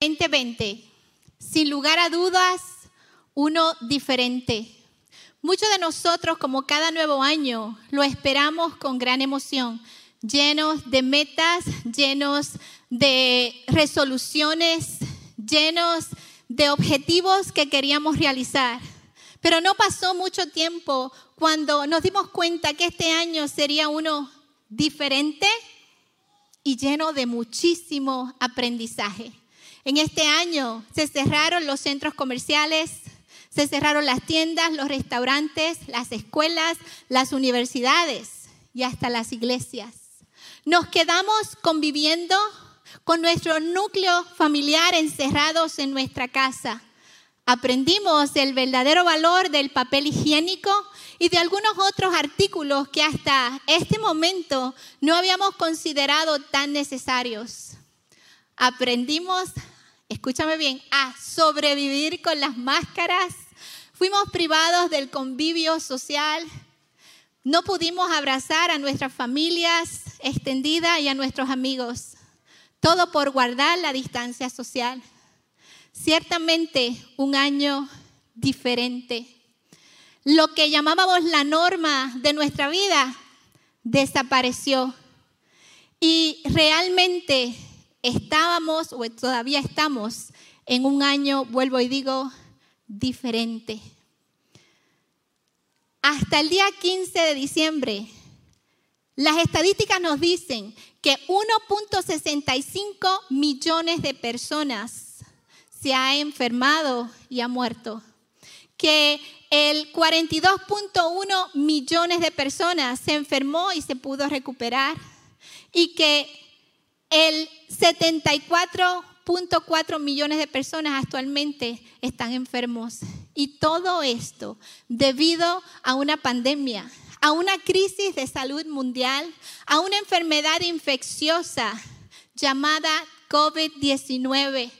2020, sin lugar a dudas, uno diferente. Muchos de nosotros, como cada nuevo año, lo esperamos con gran emoción, llenos de metas, llenos de resoluciones, llenos de objetivos que queríamos realizar. Pero no pasó mucho tiempo cuando nos dimos cuenta que este año sería uno diferente y lleno de muchísimo aprendizaje. En este año se cerraron los centros comerciales, se cerraron las tiendas, los restaurantes, las escuelas, las universidades y hasta las iglesias. Nos quedamos conviviendo con nuestro núcleo familiar encerrados en nuestra casa. Aprendimos el verdadero valor del papel higiénico y de algunos otros artículos que hasta este momento no habíamos considerado tan necesarios. Aprendimos escúchame bien, a sobrevivir con las máscaras. Fuimos privados del convivio social. No pudimos abrazar a nuestras familias extendidas y a nuestros amigos. Todo por guardar la distancia social. Ciertamente un año diferente. Lo que llamábamos la norma de nuestra vida desapareció. Y realmente estábamos o todavía estamos en un año, vuelvo y digo, diferente. Hasta el día 15 de diciembre, las estadísticas nos dicen que 1.65 millones de personas se ha enfermado y ha muerto. Que el 42.1 millones de personas se enfermó y se pudo recuperar. Y que el 74.4 millones de personas actualmente están enfermos. Y todo esto debido a una pandemia, a una crisis de salud mundial, a una enfermedad infecciosa llamada COVID-19.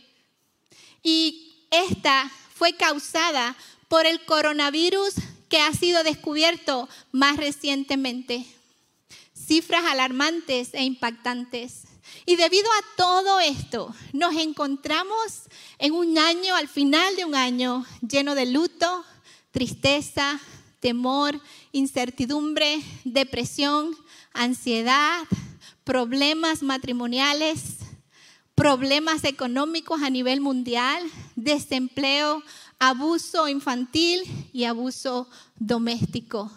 Y esta fue causada por el coronavirus que ha sido descubierto más recientemente. Cifras alarmantes e impactantes. Y debido a todo esto, nos encontramos en un año, al final de un año, lleno de luto, tristeza, temor, incertidumbre, depresión, ansiedad, problemas matrimoniales, problemas económicos a nivel mundial, desempleo, abuso infantil y abuso doméstico.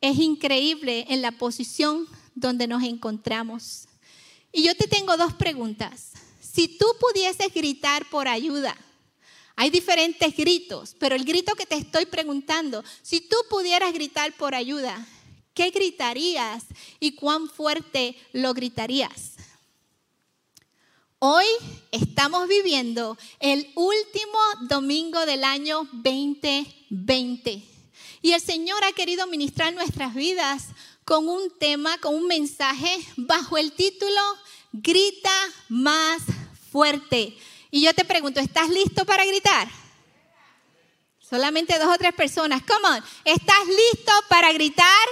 Es increíble en la posición donde nos encontramos. Y yo te tengo dos preguntas. Si tú pudieses gritar por ayuda, hay diferentes gritos, pero el grito que te estoy preguntando, si tú pudieras gritar por ayuda, ¿qué gritarías y cuán fuerte lo gritarías? Hoy estamos viviendo el último domingo del año 2020 y el Señor ha querido ministrar nuestras vidas con un tema, con un mensaje bajo el título Grita más fuerte. Y yo te pregunto, ¿estás listo para gritar? Solamente dos o tres personas. Come on. ¿Estás listo para gritar?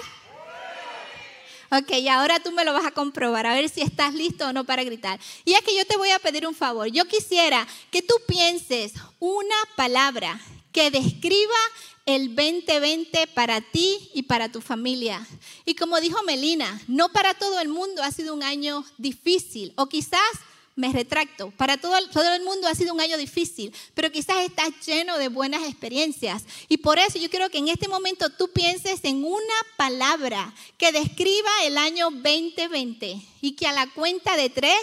Ok, y ahora tú me lo vas a comprobar, a ver si estás listo o no para gritar. Y es que yo te voy a pedir un favor. Yo quisiera que tú pienses una palabra que describa el 2020 para ti y para tu familia. Y como dijo Melina, no para todo el mundo ha sido un año difícil, o quizás me retracto, para todo, el mundo ha sido un año difícil, pero quizás estás lleno de buenas experiencias. Y por eso yo quiero que en este momento tú pienses en una palabra que describa el año 2020 y que a la cuenta de tres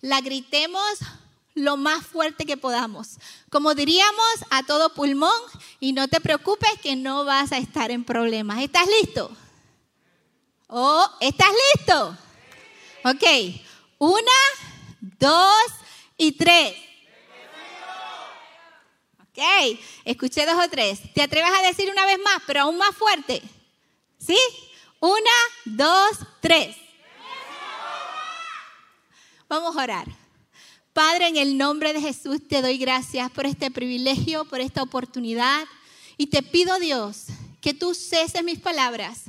la gritemos lo más fuerte que podamos. Como diríamos, a todo pulmón y no te preocupes que no vas a estar en problemas. ¿Estás listo? ¿Oh, estás listo? Ok, una, dos y tres. Ok, escuché dos o tres. ¿Te atreves a decir una vez más, pero aún más fuerte? ¿Sí? Una, dos, tres. Vamos a orar. Padre, en el nombre de Jesús te doy gracias por este privilegio, por esta oportunidad. Y te pido, Dios, que tú ceses mis palabras.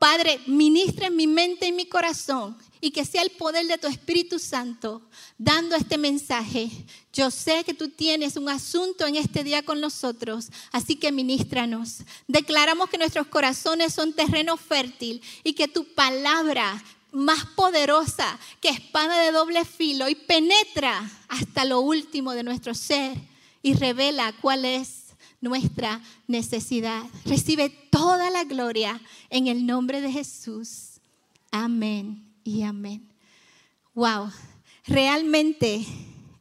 Padre, ministra mi mente y mi corazón y que sea el poder de tu Espíritu Santo dando este mensaje. Yo sé que tú tienes un asunto en este día con nosotros, así que ministranos. Declaramos que nuestros corazones son terreno fértil y que tu palabra más poderosa que espada de doble filo y penetra hasta lo último de nuestro ser y revela cuál es nuestra necesidad. Recibe toda la gloria en el nombre de Jesús. Amén y amén. Wow, realmente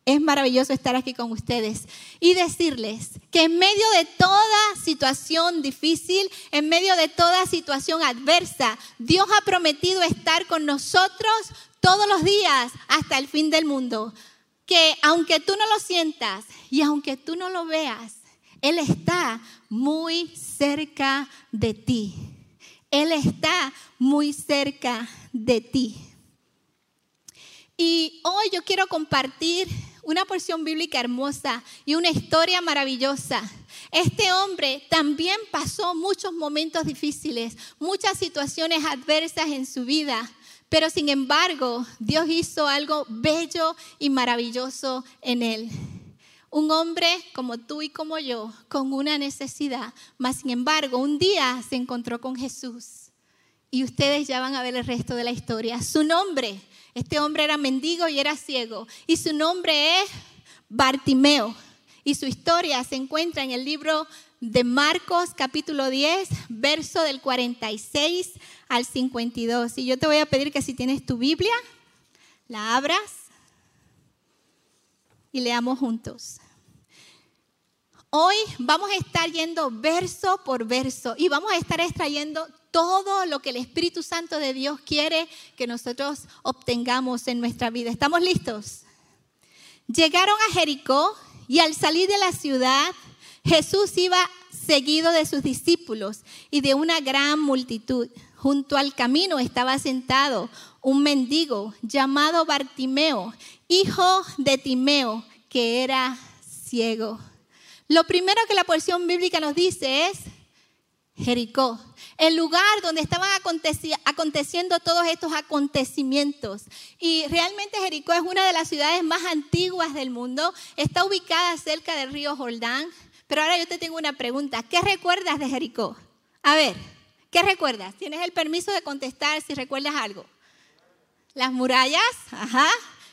es maravilloso estar aquí con ustedes y decirles que en medio de toda situación difícil, en medio de toda situación adversa, Dios ha prometido estar con nosotros todos los días hasta el fin del mundo. Que aunque tú no lo sientas y aunque tú no lo veas, Él está muy cerca de ti. Él está muy cerca de ti. Y hoy yo quiero compartir una porción bíblica hermosa y una historia maravillosa. Este hombre también pasó muchos momentos difíciles, muchas situaciones adversas en su vida, pero sin embargo Dios hizo algo bello y maravilloso en él. Un hombre como tú y como yo, con una necesidad, mas sin embargo un día se encontró con Jesús. Y ustedes ya van a ver el resto de la historia. Su nombre este hombre era mendigo y era ciego. Y su nombre es Bartimeo. Y su historia se encuentra en el libro de Marcos capítulo 10, verso del 46 al 52. Y yo te voy a pedir que si tienes tu Biblia, la abras y leamos juntos. Hoy vamos a estar yendo verso por verso y vamos a estar extrayendo todo lo que el Espíritu Santo de Dios quiere que nosotros obtengamos en nuestra vida. ¿Estamos listos? Llegaron a Jericó y al salir de la ciudad, Jesús iba seguido de sus discípulos y de una gran multitud. Junto al camino estaba sentado un mendigo llamado Bartimeo, hijo de Timeo, que era ciego. Lo primero que la porción bíblica nos dice es Jericó, el lugar donde estaban aconteciendo todos estos acontecimientos. Y realmente Jericó es una de las ciudades más antiguas del mundo. Está ubicada cerca del río Jordán. Pero ahora yo te tengo una pregunta. ¿Qué recuerdas de Jericó? A ver, ¿qué recuerdas? Tienes el permiso de contestar si recuerdas algo. Las murallas, ajá.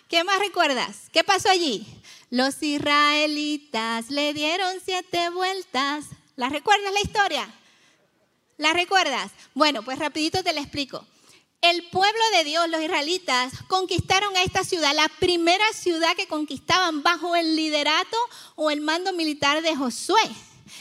¿Qué más recuerdas? ¿Qué pasó allí? Los israelitas le dieron siete vueltas. ¿La recuerdas la historia? ¿La recuerdas? Bueno, pues rapidito te la explico. El pueblo de Dios, los israelitas, conquistaron a esta ciudad, la primera ciudad que conquistaban bajo el liderato o el mando militar de Josué.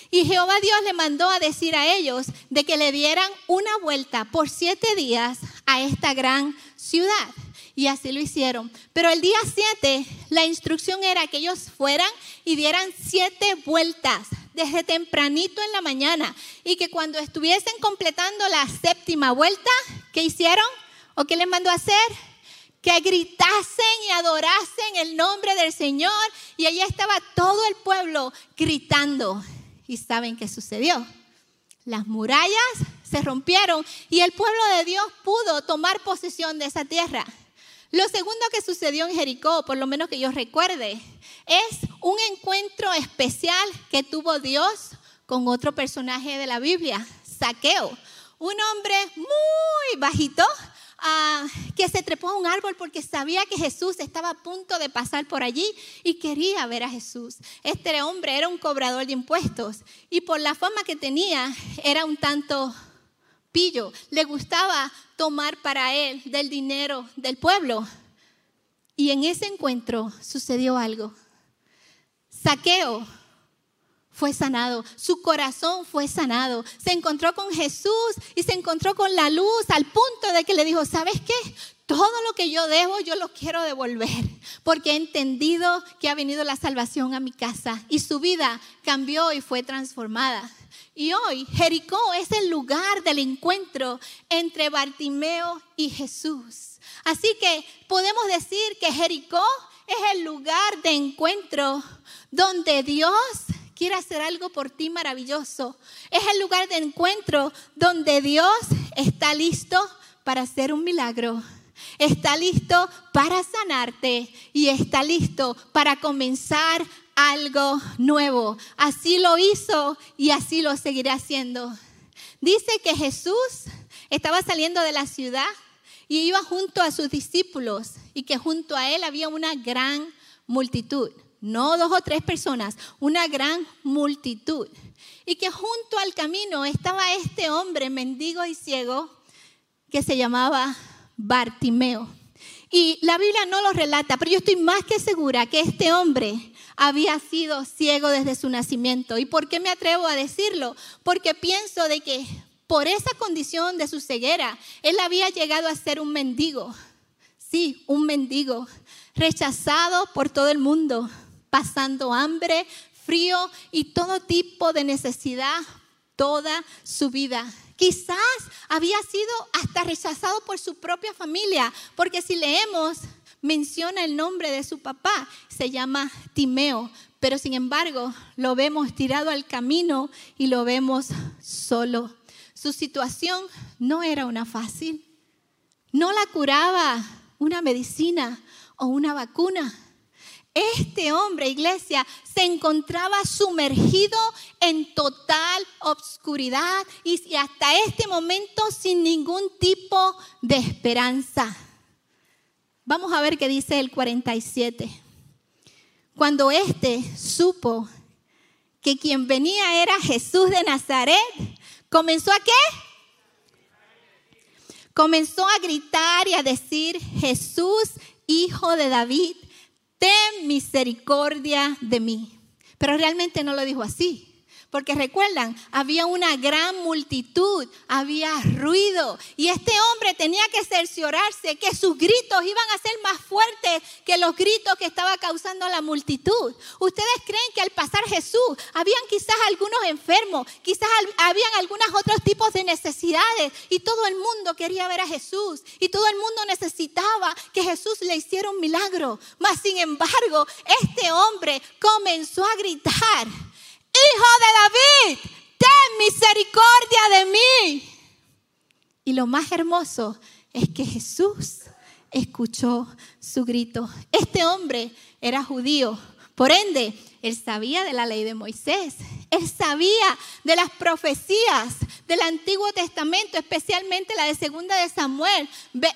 Y Jehová Dios le mandó a decir a ellos de que le dieran una vuelta por siete días a esta gran ciudad. Y así lo hicieron. Pero el día siete, la instrucción era que ellos fueran y dieran siete vueltas desde tempranito en la mañana y que cuando estuviesen completando la séptima vuelta, ¿qué hicieron? ¿O qué les mandó hacer? Que gritasen y adorasen el nombre del Señor y allí estaba todo el pueblo gritando. ¿Y saben qué sucedió? Las murallas se rompieron y el pueblo de Dios pudo tomar posesión de esa tierra. Lo segundo que sucedió en Jericó, por lo menos que yo recuerde, es un encuentro especial que tuvo Dios con otro personaje de la Biblia, Saqueo, un hombre muy bajito ah, que se trepó a un árbol porque sabía que Jesús estaba a punto de pasar por allí y quería ver a Jesús. Este hombre era un cobrador de impuestos y por la fama que tenía era un tanto pillo, le gustaba tomar para él del dinero del pueblo. Y en ese encuentro sucedió algo. Saqueo fue sanado, su corazón fue sanado, se encontró con Jesús y se encontró con la luz al punto de que le dijo, ¿sabes qué? Todo lo que yo debo, yo lo quiero devolver, porque he entendido que ha venido la salvación a mi casa y su vida cambió y fue transformada. Y hoy Jericó es el lugar del encuentro entre Bartimeo y Jesús. Así que podemos decir que Jericó es el lugar de encuentro donde Dios quiere hacer algo por ti maravilloso. Es el lugar de encuentro donde Dios está listo para hacer un milagro. está listo para sanarte y está listo para comenzar algo nuevo. Así lo hizo y así lo seguirá haciendo. Dice que Jesús estaba saliendo de la ciudad y iba junto a sus discípulos y que junto a él había una gran multitud, no dos o tres personas, una gran multitud. Y que junto al camino estaba este hombre mendigo y ciego que se llamaba Bartimeo. Y la Biblia no lo relata, pero yo estoy más que segura que este hombre había sido ciego desde su nacimiento. ¿Y por qué me atrevo a decirlo? Porque pienso de que por esa condición de su ceguera, él había llegado a ser un mendigo. Sí, un mendigo, rechazado por todo el mundo, pasando hambre, frío y todo tipo de necesidad toda su vida. Quizás había sido hasta rechazado por su propia familia, porque si leemos, menciona el nombre de su papá, se llama Timeo, pero sin embargo lo vemos tirado al camino y lo vemos solo. Su situación no era una fácil, no la curaba una medicina o una vacuna. Este hombre, iglesia, se encontraba sumergido en total obscuridad y hasta este momento sin ningún tipo de esperanza. Vamos a ver qué dice el 47. Cuando éste supo que quien venía era Jesús de Nazaret, comenzó a qué? Comenzó a gritar y a decir, Jesús, hijo de David, ten misericordia de mí. Pero realmente no lo dijo así. Porque recuerdan, había una gran multitud, había ruido. Y este hombre tenía que cerciorarse que sus gritos iban a ser más fuertes que los gritos que estaba causando la multitud. ¿Ustedes creen que al pasar Jesús, habían quizás algunos enfermos, quizás habían algunos otros tipos de necesidades? Y todo el mundo quería ver a Jesús. Y todo el mundo necesitaba que Jesús le hiciera un milagro. Mas, sin embargo, este hombre comenzó a gritar Hijo de David, ten misericordia de mí. Y lo más hermoso es que Jesús escuchó su grito. Este hombre era judío, por ende, él sabía de la ley de Moisés, él sabía de las profecías del Antiguo Testamento, especialmente la de Segunda de Samuel,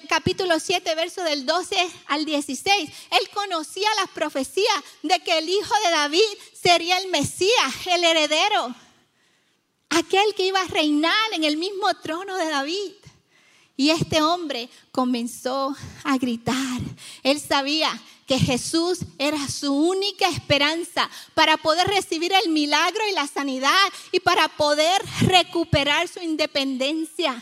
capítulo 7, verso del 12 al 16. Él conocía las profecías de que el hijo de David sería el Mesías, el heredero, aquel que iba a reinar en el mismo trono de David. Y este hombre comenzó a gritar. Él sabía que Jesús era su única esperanza para poder recibir el milagro y la sanidad y para poder recuperar su independencia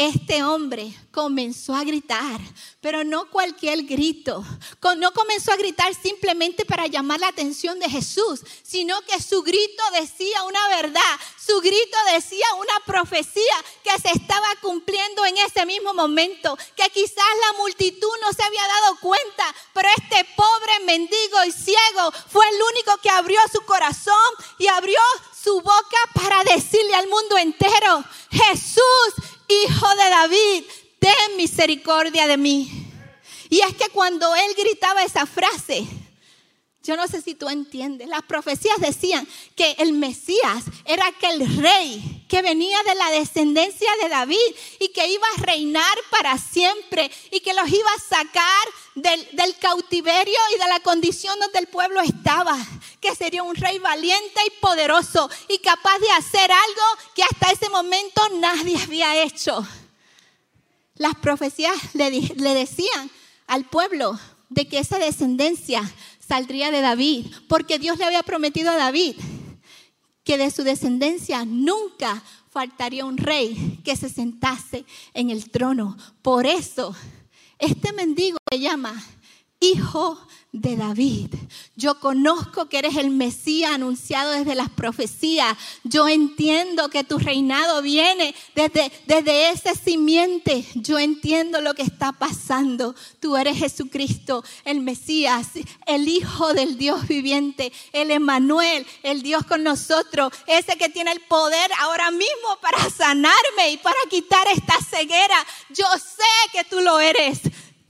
este hombre comenzó a gritar, pero no cualquier grito. No comenzó a gritar simplemente para llamar la atención de Jesús, sino que su grito decía una verdad, su grito decía una profecía que se estaba cumpliendo en ese mismo momento, que quizás la multitud no se había dado cuenta, pero este pobre mendigo y ciego fue el único que abrió su corazón y abrió su boca para decirle al mundo entero, Jesús Hijo de David, ten misericordia de mí. Y es que cuando él gritaba esa frase, yo no sé si tú entiendes, las profecías decían que el Mesías era aquel rey que venía de la descendencia de David y que iba a reinar para siempre y que los iba a sacar del, cautiverio y de la condición donde el pueblo estaba, que sería un rey valiente y poderoso y capaz de hacer algo que hasta ese momento nadie había hecho. Las profecías le decían al pueblo de que esa descendencia saldría de David, porque Dios le había prometido a David que de su descendencia nunca faltaría un rey que se sentase en el trono. Por eso, este mendigo se llama Hijo de David. Yo conozco que eres el Mesías anunciado desde las profecías. Yo entiendo que tu reinado viene desde, desde ese simiente. Yo entiendo lo que está pasando. Tú eres Jesucristo, el Mesías, el Hijo del Dios viviente, el Emanuel, el Dios con nosotros, ese que tiene el poder ahora mismo para sanarme y para quitar esta ceguera. Yo sé que tú lo eres.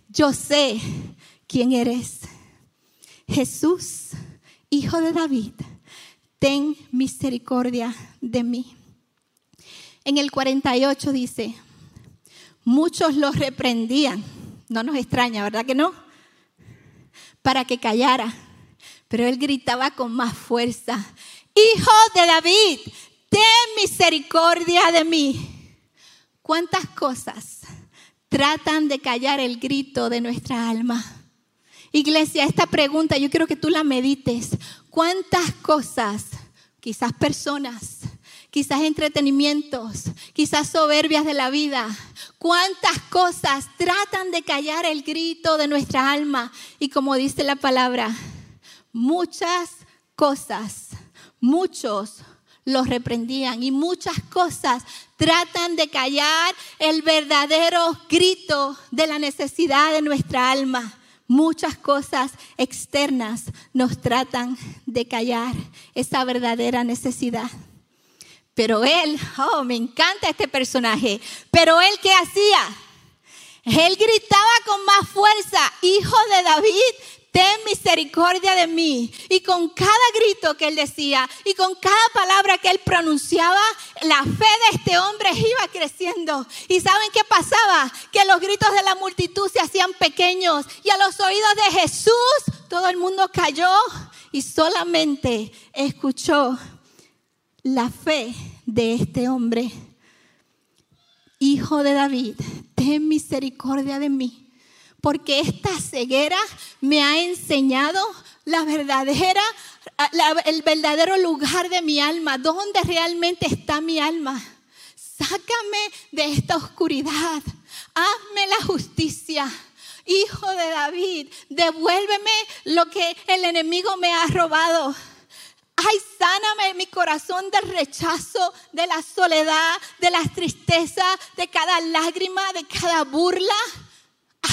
yo sé quién eres. Jesús, hijo de David, ten misericordia de mí. En el 48 dice, muchos los reprendían. No nos extraña, ¿verdad que no? Para que callara. Pero él gritaba con más fuerza, Hijo de David, ten misericordia de mí. ¿Cuántas cosas tratan de callar el grito de nuestra alma? Iglesia, esta pregunta yo quiero que tú la medites. ¿Cuántas cosas, quizás personas, quizás entretenimientos, quizás soberbias de la vida. Cuántas cosas tratan de callar el grito de nuestra alma. Y como dice la palabra, muchas cosas, muchos los reprendían y muchas cosas tratan de callar el verdadero grito de la necesidad de nuestra alma. Muchas cosas externas nos tratan de callar esa verdadera necesidad. Pero él, oh, me encanta este personaje, pero él qué hacía? Él gritaba con más fuerza, hijo de David, ten misericordia de mí. Y con cada grito que él decía y con cada palabra que él pronunciaba, la fe de este hombre iba creciendo. ¿Y saben qué pasaba? Que los gritos de la multitud se hacían pequeños y a los oídos de Jesús todo el mundo cayó y solamente escuchó la fe de este hombre. Hijo de David, ten misericordia de mí, porque esta ceguera me ha enseñado la verdadera, el verdadero lugar de mi alma, dónde realmente está mi alma. Sácame de esta oscuridad, hazme la justicia. Hijo de David, devuélveme lo que el enemigo me ha robado. Ay, sáname mi corazón del rechazo, de la soledad, de la tristeza, de cada lágrima, de cada burla.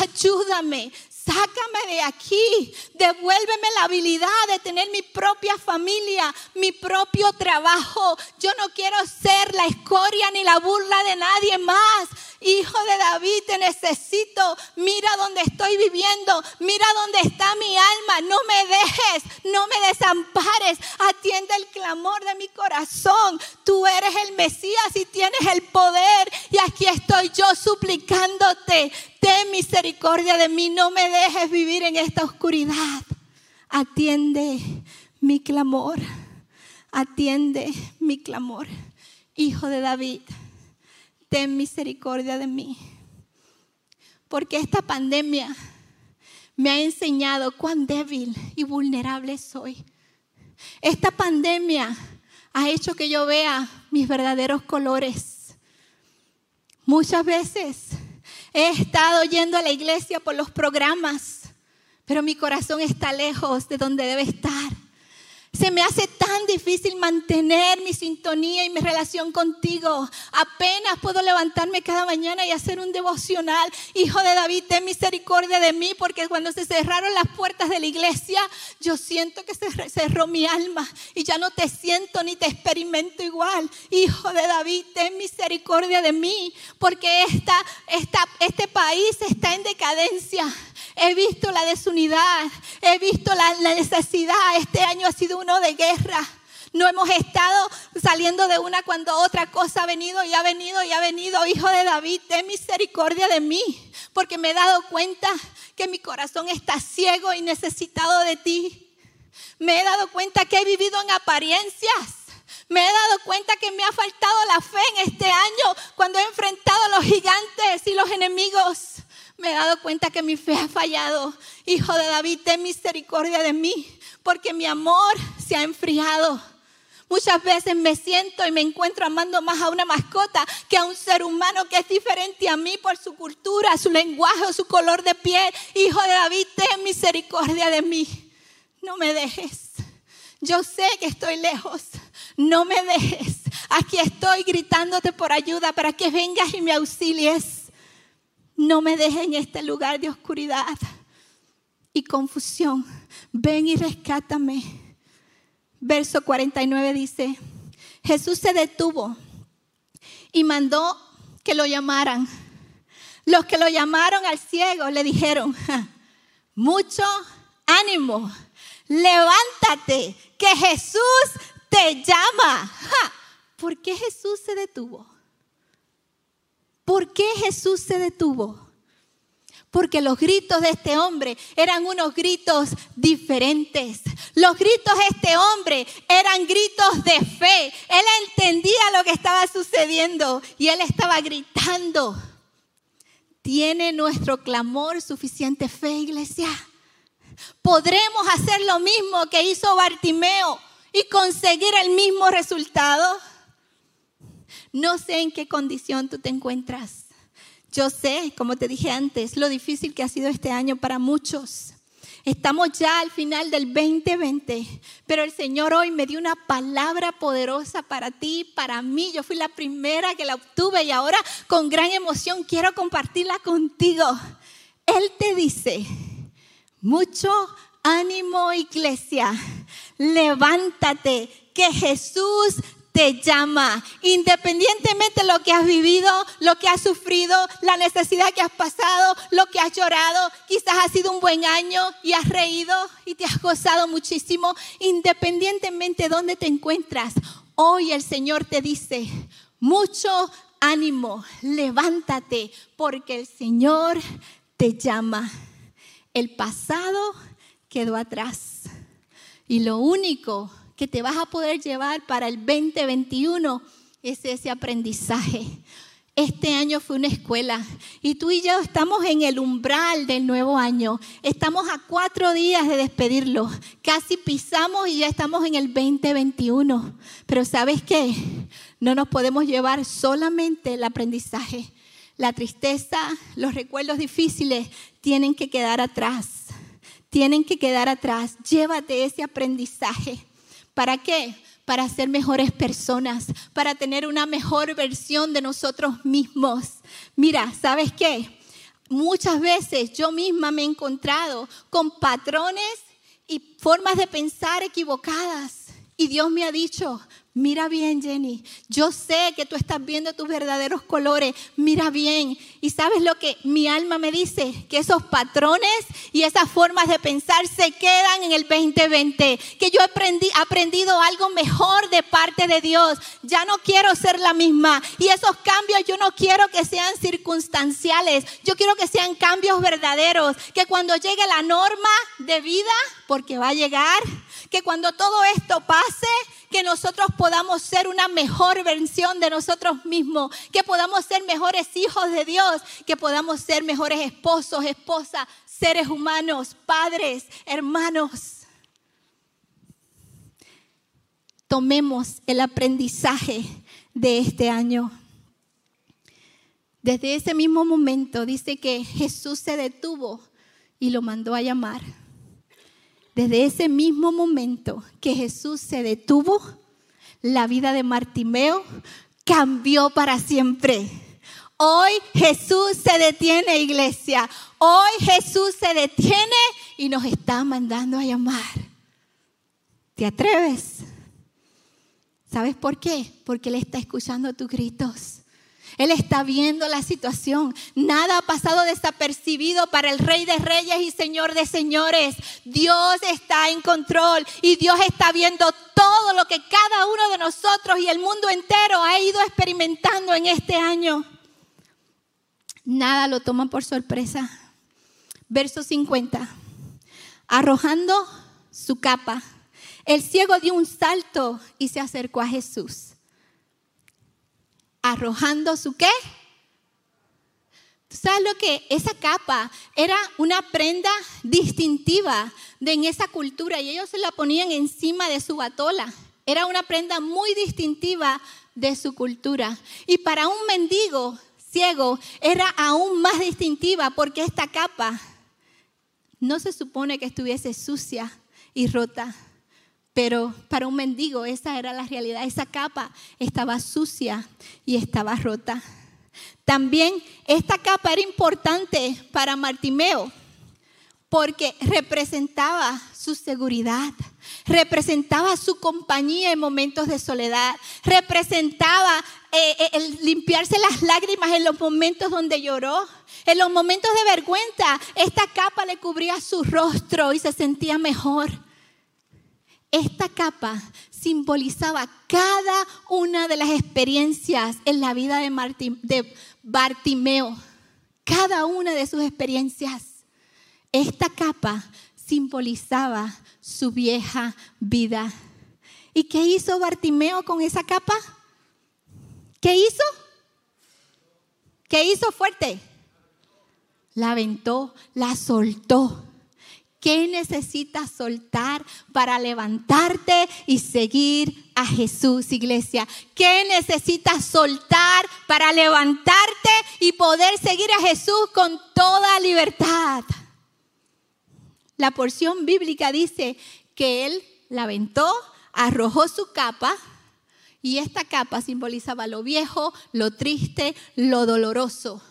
Ayúdame, sácame de aquí, devuélveme la habilidad de tener mi propia familia, mi propio trabajo. Yo no quiero ser la escoria ni la burla de nadie más. Hijo de David, te necesito. Mira dónde estoy viviendo. Mira dónde está mi alma. No me dejes, no me desampares. Atiende el clamor de mi corazón. Tú eres el Mesías y tienes el poder. Y aquí estoy yo suplicándote. Ten misericordia de mí. No me dejes vivir en esta oscuridad. Atiende mi clamor. Atiende mi clamor. Hijo de David ten misericordia de mí. Porque esta pandemia me ha enseñado cuán débil y vulnerable soy. Esta pandemia ha hecho que yo vea mis verdaderos colores. Muchas veces he estado yendo a la iglesia por los programas, pero mi corazón está lejos de donde debe estar. Se me hace tan difícil mantener mi sintonía y mi relación contigo. Apenas puedo levantarme cada mañana y hacer un devocional. Hijo de David, ten misericordia de mí porque cuando se cerraron las puertas de la iglesia, yo siento que se cerró mi alma y ya no te siento ni te experimento igual. Hijo de David, ten misericordia de mí porque esta, este país está en decadencia. He visto la desunidad, he visto la, necesidad. Este año ha sido de guerra. No hemos estado saliendo de una cuando otra cosa ha venido y ha venido y ha venido. Hijo de David, ten misericordia de mí, porque me he dado cuenta que mi corazón está ciego y necesitado de ti. Me he dado cuenta que he vivido en apariencias. Me he dado cuenta que me ha faltado la fe en este año cuando he enfrentado a los gigantes y los enemigos me he dado cuenta que mi fe ha fallado. Hijo de David, ten misericordia de mí, porque mi amor se ha enfriado. Muchas veces me siento y me encuentro amando más a una mascota que a un ser humano que es diferente a mí por su cultura, su lenguaje o su color de piel. Hijo de David, ten misericordia de mí. No me dejes. Yo sé que estoy lejos. No me dejes. Aquí estoy gritándote por ayuda para que vengas y me auxilies. No me dejes en este lugar de oscuridad y confusión. Ven y rescátame. Verso 49 dice, Jesús se detuvo y mandó que lo llamaran. los que lo llamaron al ciego le dijeron, mucho ánimo, levántate, que Jesús te llama. ¿Por qué Jesús se detuvo? ¿Por qué Jesús se detuvo? Porque los gritos de este hombre eran unos gritos diferentes. Los gritos de este hombre eran gritos de fe. Él entendía lo que estaba sucediendo y él estaba gritando. ¿Tiene nuestro clamor suficiente fe, iglesia? ¿Podremos hacer lo mismo que hizo Bartimeo y conseguir el mismo resultado? No sé en qué condición tú te encuentras. Yo sé, como te dije antes, lo difícil que ha sido este año para muchos. Estamos ya al final del 2020, pero el Señor hoy me dio una palabra poderosa para ti, para mí. Yo fui la primera que la obtuve y ahora con gran emoción quiero compartirla contigo. Él te dice, mucho ánimo iglesia, levántate, que Jesús te llama. Independientemente de lo que has vivido, lo que has sufrido, la necesidad que has pasado, lo que has llorado, quizás ha sido un buen año y has reído y te has gozado muchísimo. Independientemente de dónde te encuentras, hoy el Señor te dice, mucho ánimo, levántate, porque el Señor te llama. El pasado quedó atrás. Y lo único que te vas a poder llevar para el 2021 es ese aprendizaje. Este año fue una escuela y tú y yo estamos en el umbral del nuevo año. Estamos a cuatro días de despedirlo. Casi pisamos y ya estamos en el 2021. Pero ¿sabes qué? No nos podemos llevar solamente el aprendizaje. La tristeza, los recuerdos difíciles tienen que quedar atrás. Tienen que quedar atrás. Llévate ese aprendizaje. ¿Para qué? Para ser mejores personas, para tener una mejor versión de nosotros mismos. Mira, ¿sabes qué? Muchas veces yo misma me he encontrado con patrones y formas de pensar equivocadas. Y Dios me ha dicho, Mira bien, Jenny. Yo sé que tú estás viendo tus verdaderos colores. Mira bien. Y sabes lo que mi alma me dice, que esos patrones y esas formas de pensar se quedan en el 2020. Que yo he aprendido algo mejor de parte de Dios. Ya no quiero ser la misma. Y esos cambios yo no quiero que sean circunstanciales. Yo quiero que sean cambios verdaderos. Que cuando llegue la norma de vida, porque va a llegar, que cuando todo esto pase, que nosotros podamos ser una mejor versión de nosotros mismos, que podamos ser mejores hijos de Dios, que podamos ser mejores esposos, esposas, seres humanos, padres, hermanos. Tomemos el aprendizaje de este año. Desde ese mismo momento dice que Jesús se detuvo y lo mandó a llamar. Desde ese mismo momento que Jesús se detuvo, la vida de Martimeo cambió para siempre. Hoy Jesús se detiene, iglesia. Hoy Jesús se detiene y nos está mandando a llamar. ¿Te atreves? ¿Sabes por qué? Porque Él está escuchando tus gritos. Él está viendo la situación. Nada ha pasado desapercibido para el Rey de Reyes y Señor de Señores. Dios está en control y Dios está viendo todo lo que cada uno de nosotros y el mundo entero ha ido experimentando en este año. Nada lo toma por sorpresa. Verso 50. Arrojando su capa, el ciego dio un salto y se acercó a Jesús arrojando su qué? ¿Tú sabes lo que? Esa capa era una prenda distintiva de en esa cultura y ellos se la ponían encima de su batola. Era una prenda muy distintiva de su cultura. Y para un mendigo ciego era aún más distintiva porque esta capa no se supone que estuviese sucia y rota. Pero para un mendigo esa era la realidad. Esa capa estaba sucia y estaba rota. También esta capa era importante para Martimeo, porque representaba su seguridad, representaba su compañía en momentos de soledad, representaba eh, eh, el limpiarse las lágrimas en los momentos donde lloró, en los momentos de vergüenza. Esta capa le cubría su rostro y se sentía mejor. Esta capa simbolizaba cada una de las experiencias en la vida de, Bartimeo, cada una de sus experiencias. Esta capa simbolizaba su vieja vida. ¿Y qué hizo Bartimeo con esa capa? ¿Qué hizo? ¿Qué hizo fuerte? La aventó, la soltó. ¿Qué necesitas soltar para levantarte y seguir a Jesús, iglesia? ¿Qué necesitas soltar para levantarte y poder seguir a Jesús con toda libertad? La porción bíblica dice que él la aventó, arrojó su capa y esta capa simbolizaba lo viejo, lo triste, lo doloroso.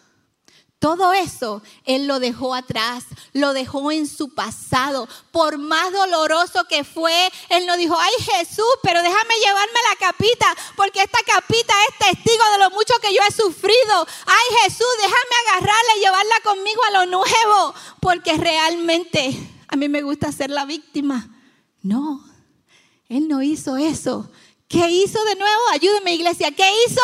Todo eso Él lo dejó atrás, lo dejó en su pasado. Por más doloroso que fue, Él no dijo, ay Jesús, pero déjame llevarme la capita, porque esta capita es testigo de lo mucho que yo he sufrido. Ay Jesús, déjame agarrarla y llevarla conmigo a lo nuevo, porque realmente a mí me gusta ser la víctima. No, Él no hizo eso. ¿Qué hizo de nuevo? Ayúdeme iglesia, ¿qué hizo?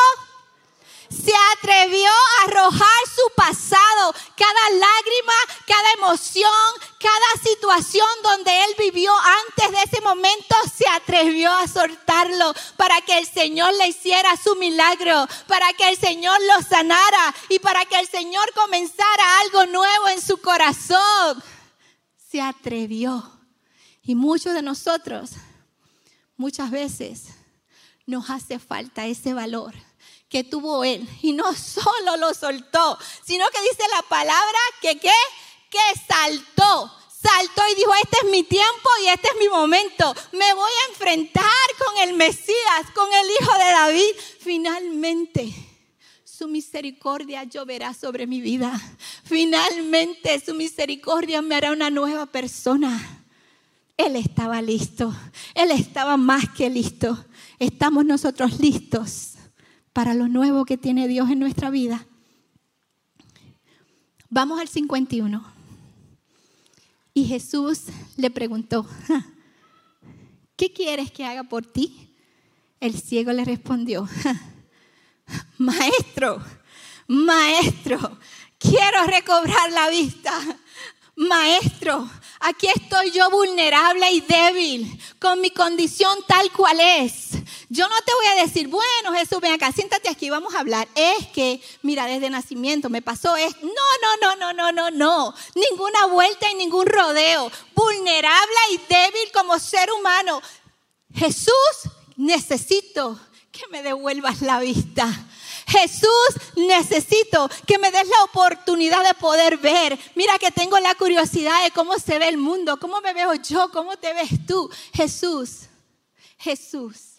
Se atrevió a arrojar su pasado, cada lágrima, cada emoción, cada situación donde él vivió antes de ese momento, se atrevió a soltarlo para que el Señor le hiciera su milagro, para que el Señor lo sanara y para que el Señor comenzara algo nuevo en su corazón. Se atrevió. Y muchos de nosotros, muchas veces, nos hace falta ese valor que tuvo él. Y no solo lo soltó, sino que dice la palabra que qué? Que saltó. Saltó y dijo, este es mi tiempo y este es mi momento. Me voy a enfrentar con el Mesías, con el Hijo de David. Finalmente, su misericordia lloverá sobre mi vida. Finalmente, su misericordia me hará una nueva persona. Él estaba listo. Él estaba más que listo. Estamos nosotros listos para lo nuevo que tiene Dios en nuestra vida. Vamos al 51. Y Jesús le preguntó, ¿qué quieres que haga por ti? El ciego le respondió, maestro, maestro, quiero recobrar la vista. Maestro, aquí estoy yo vulnerable y débil, con mi condición tal cual es. Yo no te voy a decir, bueno, Jesús, ven acá, siéntate aquí, vamos a hablar. Es que, mira, desde nacimiento me pasó esto. No, no, no, no, no, no, no. Ninguna vuelta y ningún rodeo. Vulnerable y débil como ser humano. Jesús, necesito que me devuelvas la vista. Jesús, necesito que me des la oportunidad de poder ver. Mira que tengo la curiosidad de cómo se ve el mundo, cómo me veo yo, cómo te ves tú. Jesús, Jesús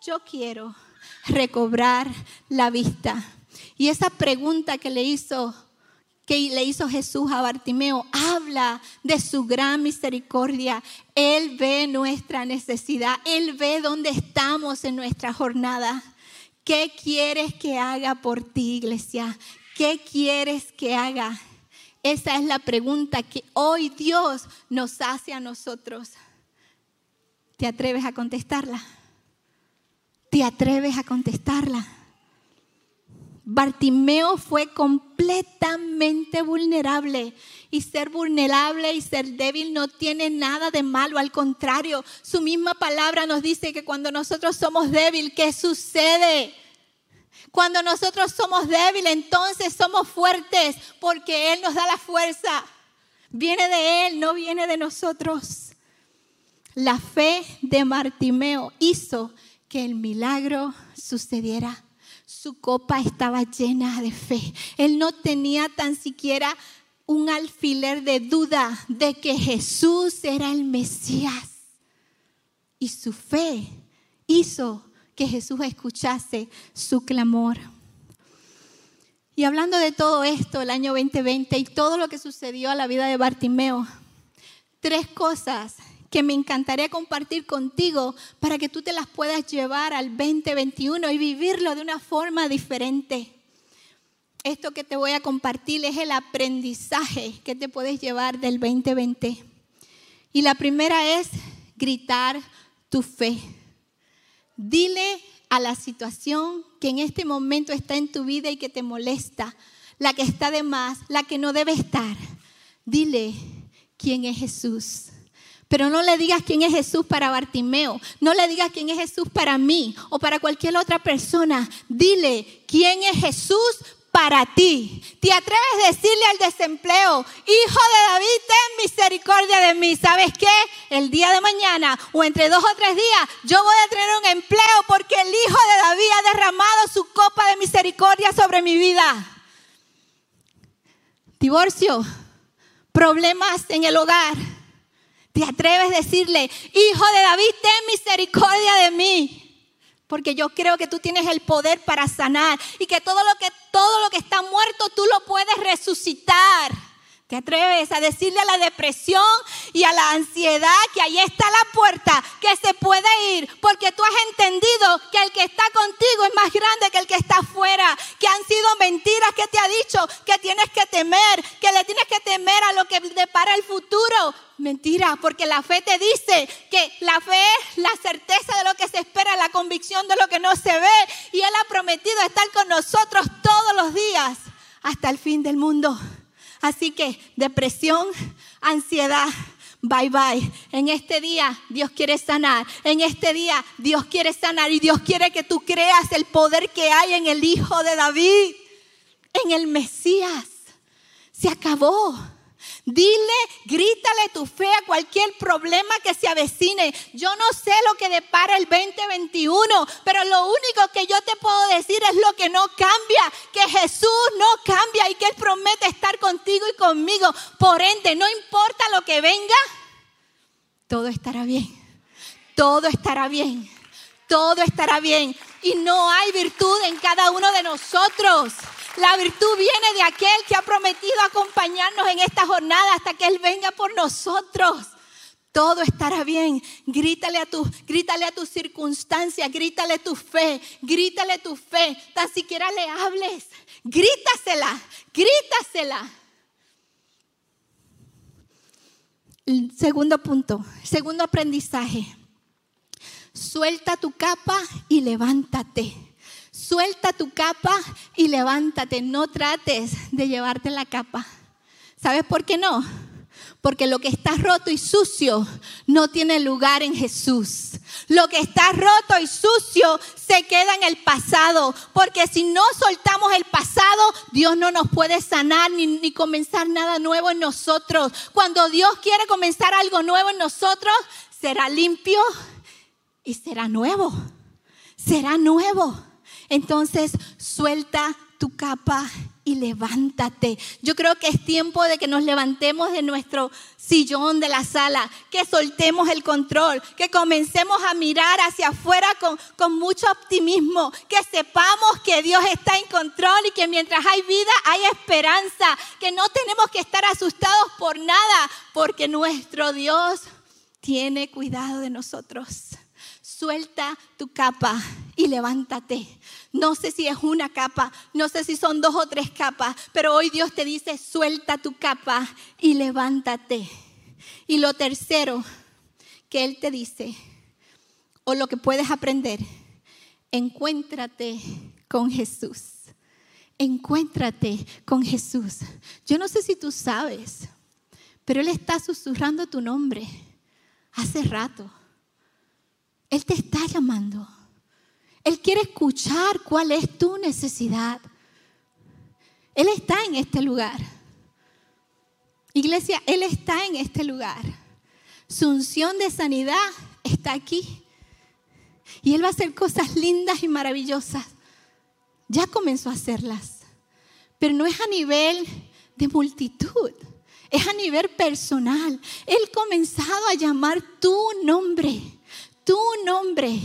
yo quiero recobrar la vista. Y esa pregunta que le hizo que le hizo Jesús a Bartimeo, habla de su gran misericordia. Él ve nuestra necesidad, Él ve dónde estamos en nuestra jornada. ¿Qué quieres que haga por ti, iglesia? ¿Qué quieres que haga? Esa es la pregunta que hoy Dios nos hace a nosotros. ¿Te atreves a contestarla? te atreves a contestarla. Bartimeo fue completamente vulnerable y ser vulnerable y ser débil no tiene nada de malo, al contrario, su misma palabra nos dice que cuando nosotros somos débiles, ¿qué sucede? Cuando nosotros somos débiles, entonces somos fuertes porque Él nos da la fuerza. Viene de Él, no viene de nosotros. La fe de Bartimeo hizo que el milagro sucediera. Su copa estaba llena de fe. Él no tenía tan siquiera un alfiler de duda de que Jesús era el Mesías. Y su fe hizo que Jesús escuchase su clamor. Y hablando de todo esto, el año 2020 y todo lo que sucedió a la vida de Bartimeo, tres cosas que me encantaría compartir contigo para que tú te las puedas llevar al 2021 y vivirlo de una forma diferente. Esto que te voy a compartir es el aprendizaje que te puedes llevar del 2020. Y la primera es gritar tu fe. Dile a la situación que en este momento está en tu vida y que te molesta, la que está de más, la que no debe estar. Dile quién es Jesús. Pero no le digas quién es Jesús para Bartimeo. No le digas quién es Jesús para mí o para cualquier otra persona. Dile quién es Jesús para ti. ¿Te atreves a decirle al desempleo, hijo de David, ten misericordia de mí? ¿Sabes qué? El día de mañana o entre dos o tres días yo voy a tener un empleo porque el hijo de David ha derramado su copa de misericordia sobre mi vida. Divorcio, problemas en el hogar. ¿Te atreves a decirle, hijo de David, ten misericordia de mí? Porque yo creo que tú tienes el poder para sanar y que todo lo que todo lo que está muerto tú lo puedes resucitar. ¿Te atreves a decirle a la depresión y a la ansiedad que ahí está la puerta, que se puede ir? Porque tú has entendido que el que está contigo es más grande que el que está afuera, que han sido mentiras que te ha dicho, que tienes que temer, que le tienes que temer a lo que depara el futuro. Mentira, porque la fe te dice que la fe es la certeza de lo que se espera, la convicción de lo que no se ve. Y Él ha prometido estar con nosotros todos los días hasta el fin del mundo. Así que depresión, ansiedad, Bye bye. En este día Dios quiere sanar. En este día Dios quiere sanar y Dios quiere que tú creas el poder que hay en el Hijo de David, en el Mesías. Se acabó. Dile, grítale tu fe a cualquier problema que se avecine. Yo no sé lo que depara el 2021, pero lo único que yo te puedo decir es lo que no cambia, que Jesús no cambia y que Él promete estar contigo y conmigo. Por ende, no importa lo que venga, todo estará bien. Todo estará bien. Todo estará bien. Y no hay virtud en cada uno de nosotros. La virtud viene de aquel que ha prometido acompañarnos en esta jornada hasta que Él venga por nosotros. Todo estará bien. Grítale a tu, grítale a tu circunstancia, grítale tu fe, grítale tu fe. Tan siquiera le hables. Grítasela, grítasela. El segundo punto, segundo aprendizaje. Suelta tu capa y levántate. Suelta tu capa y levántate. No trates de llevarte la capa. ¿Sabes por qué no? Porque lo que está roto y sucio no tiene lugar en Jesús. Lo que está roto y sucio se queda en el pasado. Porque si no soltamos el pasado, Dios no nos puede sanar ni, ni, comenzar nada nuevo en nosotros. Cuando Dios quiere comenzar algo nuevo en nosotros, será limpio y será nuevo. Será nuevo. Entonces, suelta tu capa y levántate. Yo creo que es tiempo de que nos levantemos de nuestro sillón de la sala, que soltemos el control, que comencemos a mirar hacia afuera con, con, mucho optimismo, que sepamos que Dios está en control y que mientras hay vida hay esperanza, que no tenemos que estar asustados por nada, porque nuestro Dios tiene cuidado de nosotros. Suelta tu capa y levántate. No sé si es una capa, no sé si son dos o tres capas, pero hoy Dios te dice, suelta tu capa y levántate. Y lo tercero que Él te dice, o lo que puedes aprender, encuéntrate con Jesús. Encuéntrate con Jesús. Yo no sé si tú sabes, pero Él está susurrando tu nombre hace rato. Él te está llamando. Él quiere escuchar cuál es tu necesidad. Él está en este lugar. Iglesia, Él está en este lugar. Su unción de sanidad está aquí. Y Él va a hacer cosas lindas y maravillosas. Ya comenzó a hacerlas. Pero no es a nivel de multitud. Es a nivel personal. Él ha comenzado a llamar tu nombre. Tu nombre.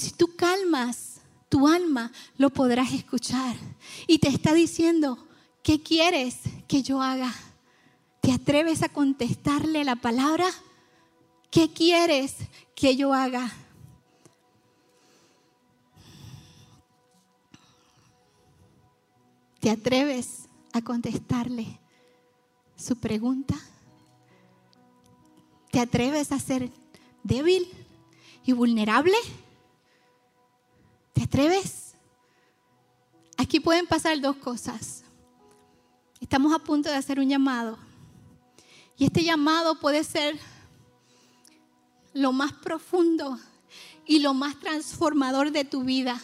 Si tú calmas tu alma, lo podrás escuchar. Y te está diciendo, ¿qué quieres que yo haga? ¿Te atreves a contestarle la palabra? ¿Qué quieres que yo haga? ¿Te atreves a contestarle su pregunta? ¿Te atreves a ser débil y vulnerable? ¿Te atreves? Aquí pueden pasar dos cosas. Estamos a punto de hacer un llamado. Y este llamado puede ser lo más profundo y lo más transformador de tu vida.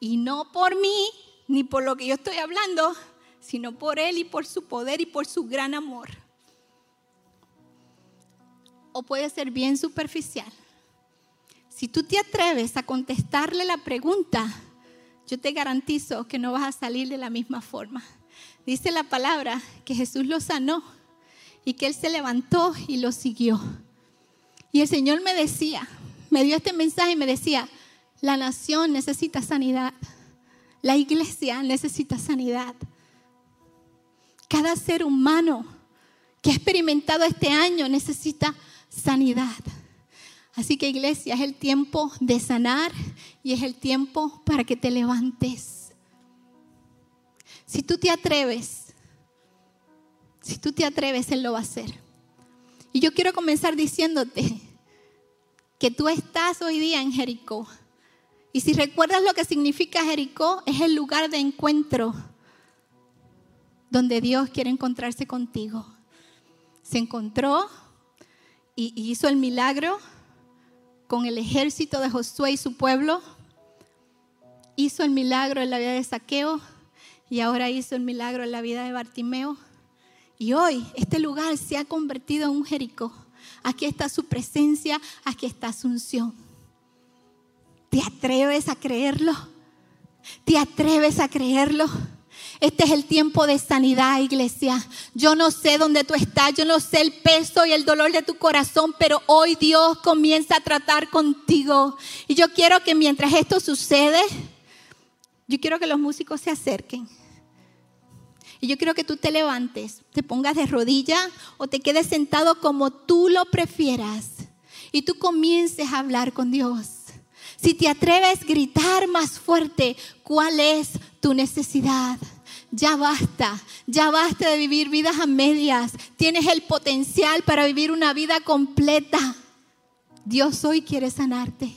Y no por mí, ni por lo que yo estoy hablando, sino por Él y por su poder y por su gran amor. O puede ser bien superficial. Si tú te atreves a contestarle la pregunta, yo te garantizo que no vas a salir de la misma forma. Dice la palabra que Jesús lo sanó y que Él se levantó y lo siguió. Y el Señor me decía, me dio este mensaje y me decía, la nación necesita sanidad, la iglesia necesita sanidad. Cada ser humano que ha experimentado este año necesita sanidad. Así que iglesia, es el tiempo de sanar y es el tiempo para que te levantes. Si tú te atreves, si tú te atreves, Él lo va a hacer. Y yo quiero comenzar diciéndote que tú estás hoy día en Jericó. Y si recuerdas lo que significa Jericó, es el lugar de encuentro donde Dios quiere encontrarse contigo. Se encontró y hizo el milagro con el ejército de Josué y su pueblo. Hizo el milagro en la vida de Saqueo y ahora hizo el milagro en la vida de Bartimeo. Y hoy este lugar se ha convertido en un Jericó. Aquí está su presencia, aquí está su unción. ¿Te atreves a creerlo? ¿Te atreves a creerlo? Este es el tiempo de sanidad, iglesia. Yo no sé dónde tú estás, yo no sé el peso y el dolor de tu corazón, pero hoy Dios comienza a tratar contigo. Y yo quiero que mientras esto sucede, yo quiero que los músicos se acerquen. Y yo quiero que tú te levantes, te pongas de rodilla o te quedes sentado como tú lo prefieras. Y tú comiences a hablar con Dios. Si te atreves gritar más fuerte, ¿cuál es tu necesidad? Ya basta, ya basta de vivir vidas a medias. Tienes el potencial para vivir una vida completa. Dios hoy quiere sanarte.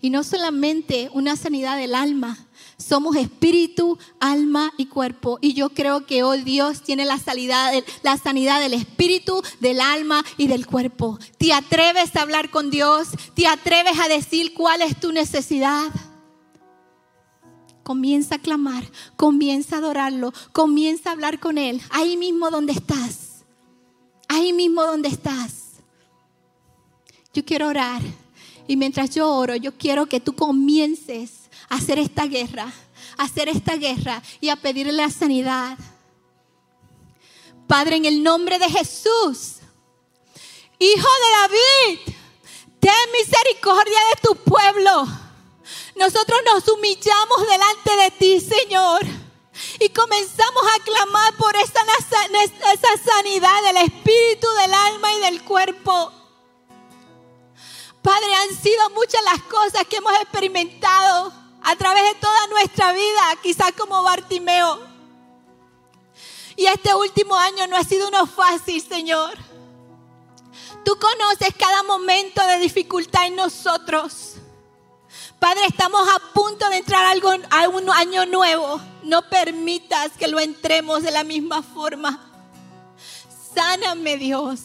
Y no solamente una sanidad del alma, somos espíritu, alma y cuerpo. Y yo creo que hoy Dios tiene la sanidad, la sanidad del espíritu, del alma y del cuerpo. ¿Te atreves a hablar con Dios? ¿Te atreves a decir cuál es tu necesidad? Comienza a clamar, comienza a adorarlo, comienza a hablar con Él. Ahí mismo donde estás. Ahí mismo donde estás. Yo quiero orar. Y mientras yo oro, yo quiero que tú comiences hacer esta guerra, hacer esta guerra y a pedirle la sanidad. Padre, en el nombre de Jesús, Hijo de David, ten misericordia de tu pueblo. Nosotros nos humillamos delante de ti, Señor. Y comenzamos a clamar por esa, sanidad del espíritu, del alma y del cuerpo. Padre, han sido muchas las cosas que hemos experimentado a través de toda nuestra vida, quizás como Bartimeo. Y este último año no ha sido uno fácil, Señor. Tú conoces cada momento de dificultad en nosotros. Padre, estamos a punto de entrar a un año nuevo. No permitas que lo entremos de la misma forma. Sáname, Dios.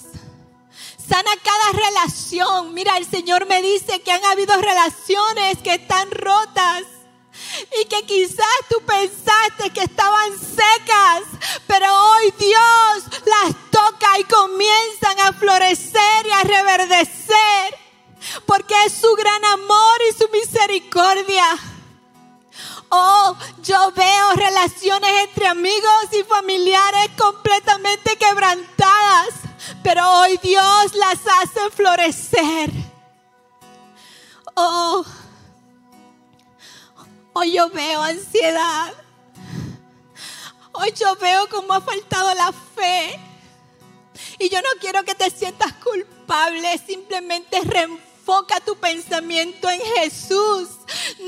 Sana cada relación. Mira, el Señor me dice que han habido relaciones que están rotas y que quizás tú pensaste que estaban secas, pero hoy Dios las toca y comienzan a florecer y a reverdecer, porque es su gran amor y su misericordia. Oh, yo veo relaciones entre amigos y familiares completamente quebrantadas, pero hoy Dios las hace florecer. Oh, Hoy yo veo ansiedad. Hoy yo veo cómo ha faltado la fe. Y yo no quiero que te sientas culpable, simplemente reenfoca tu pensamiento en Jesús,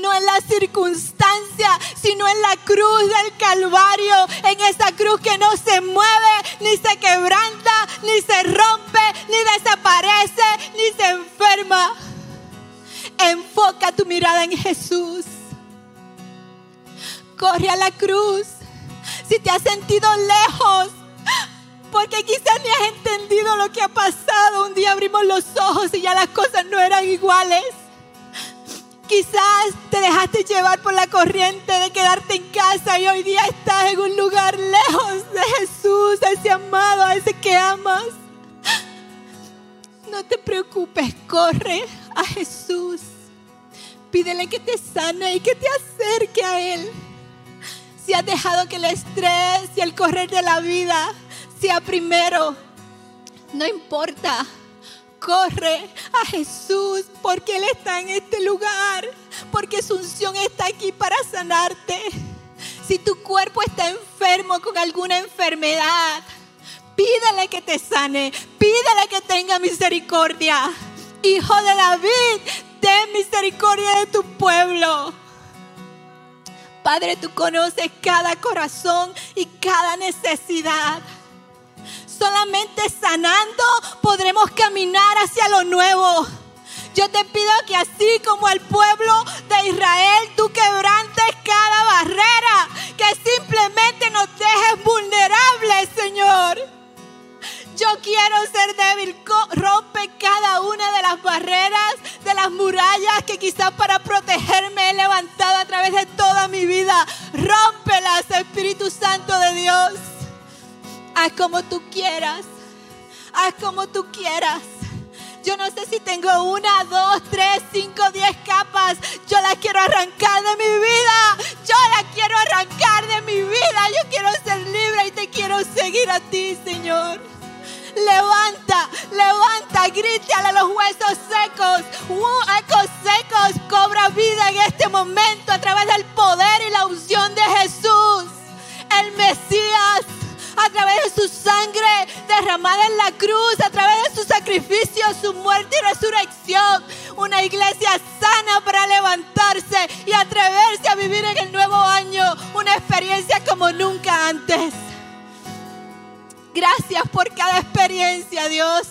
no en la circunstancia, sino en la cruz del Calvario, en esa cruz que no se mueve, ni se quebranta, ni se rompe, ni desaparece, ni se enferma. Enfoca tu mirada en Jesús. Corre a la cruz. Si te has sentido lejos, porque quizás ni has entendido lo que ha pasado. Un día abrimos los ojos y ya las cosas no eran iguales. Quizás te dejaste llevar por la corriente de quedarte en casa y hoy día estás en un lugar lejos de Jesús, a ese amado, a ese que amas. No te preocupes, corre a Jesús. Pídele que te sane y que te acerque a Él. Si has dejado que el estrés y el correr de la vida sea primero, no importa. Corre a Jesús porque Él está en este lugar, porque su unción está aquí para sanarte. Si tu cuerpo está enfermo con alguna enfermedad, pídele que te sane, pídele que tenga misericordia. Hijo de David, ten misericordia de tu pueblo. Padre, tú conoces cada corazón y cada necesidad. Solamente sanando podremos caminar hacia lo nuevo. Yo te pido que así como al pueblo de Israel, tú quebrantes cada barrera, que simplemente nos dejes vulnerables, Señor. Yo quiero ser débil. Rompe cada una de las barreras, de las murallas que quizás para protegerme he levantado a través de toda mi vida. Rómpelas, Espíritu Santo de Dios. Haz como tú quieras. Haz como tú quieras. Yo no sé si tengo una, dos, tres, cinco, diez capas. Yo las quiero arrancar de mi vida. Yo las quiero arrancar de mi vida. Yo quiero ser libre y te quiero seguir a ti, Señor. Levanta, levanta, grítale a los huesos secos. ecos secos, cobra vida en este momento a través del poder y la unción de Jesús. El Mesías, a través de su sangre derramada en la cruz, a través de su sacrificio, su muerte y resurrección. Una iglesia sana para levantarse y atreverse a vivir en el nuevo año una experiencia como nunca antes. Gracias por cada experiencia, Dios.